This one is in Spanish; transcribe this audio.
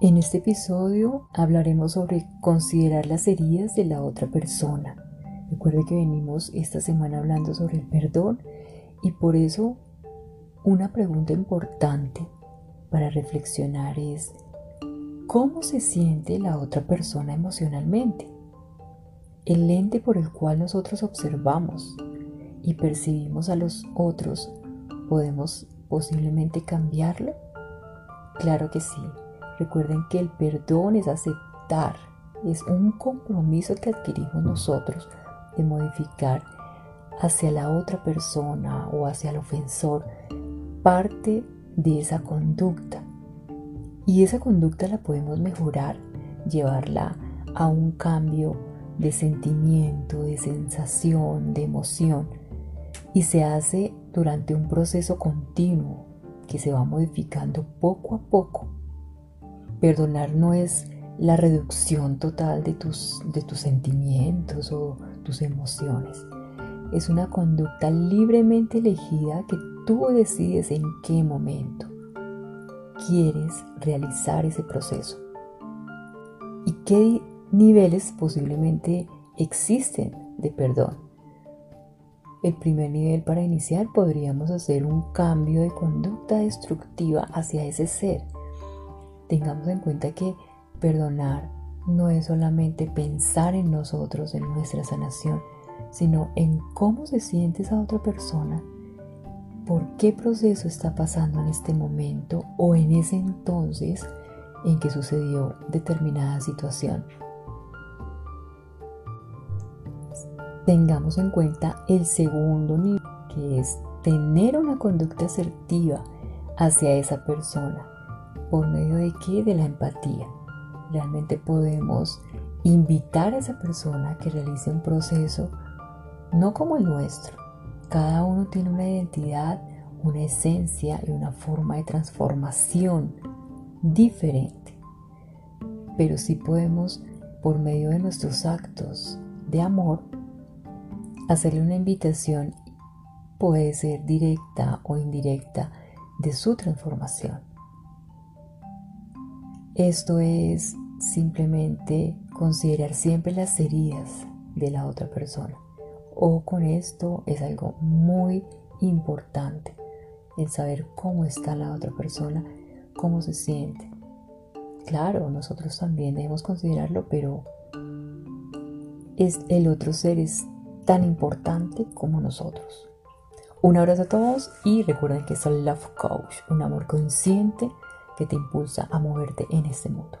En este episodio hablaremos sobre considerar las heridas de la otra persona. Recuerde que venimos esta semana hablando sobre el perdón y por eso una pregunta importante para reflexionar es ¿cómo se siente la otra persona emocionalmente? El lente por el cual nosotros observamos y percibimos a los otros, ¿podemos posiblemente cambiarlo? Claro que sí. Recuerden que el perdón es aceptar, es un compromiso que adquirimos nosotros de modificar hacia la otra persona o hacia el ofensor parte de esa conducta. Y esa conducta la podemos mejorar, llevarla a un cambio de sentimiento, de sensación, de emoción. Y se hace durante un proceso continuo que se va modificando poco a poco Perdonar no es la reducción total de tus, de tus sentimientos o tus emociones. Es una conducta libremente elegida que tú decides en qué momento quieres realizar ese proceso y qué niveles posiblemente existen de perdón. El primer nivel para iniciar podríamos hacer un cambio de conducta destructiva hacia ese ser tengamos en cuenta que perdonar no es solamente pensar en nosotros, en nuestra sanación, sino en cómo se siente esa otra persona, por qué proceso está pasando en este momento o en ese entonces en que sucedió determinada situación. Tengamos en cuenta el segundo nivel, que es tener una conducta asertiva hacia esa persona ¿Por medio de qué? De la empatía. Realmente podemos invitar a esa persona a que realice un proceso no como el nuestro. Cada uno tiene una identidad, una esencia y una forma de transformación diferente. Pero sí podemos, por medio de nuestros actos de amor, hacerle una invitación, puede ser directa o indirecta, de su transformación. Esto es simplemente considerar siempre las heridas de la otra persona. O con esto es algo muy importante, el saber cómo está la otra persona, cómo se siente. Claro, nosotros también debemos considerarlo, pero es, el otro ser es tan importante como nosotros. Un abrazo a todos y recuerden que soy Love Coach, un amor consciente que te impulsa a moverte en este mundo.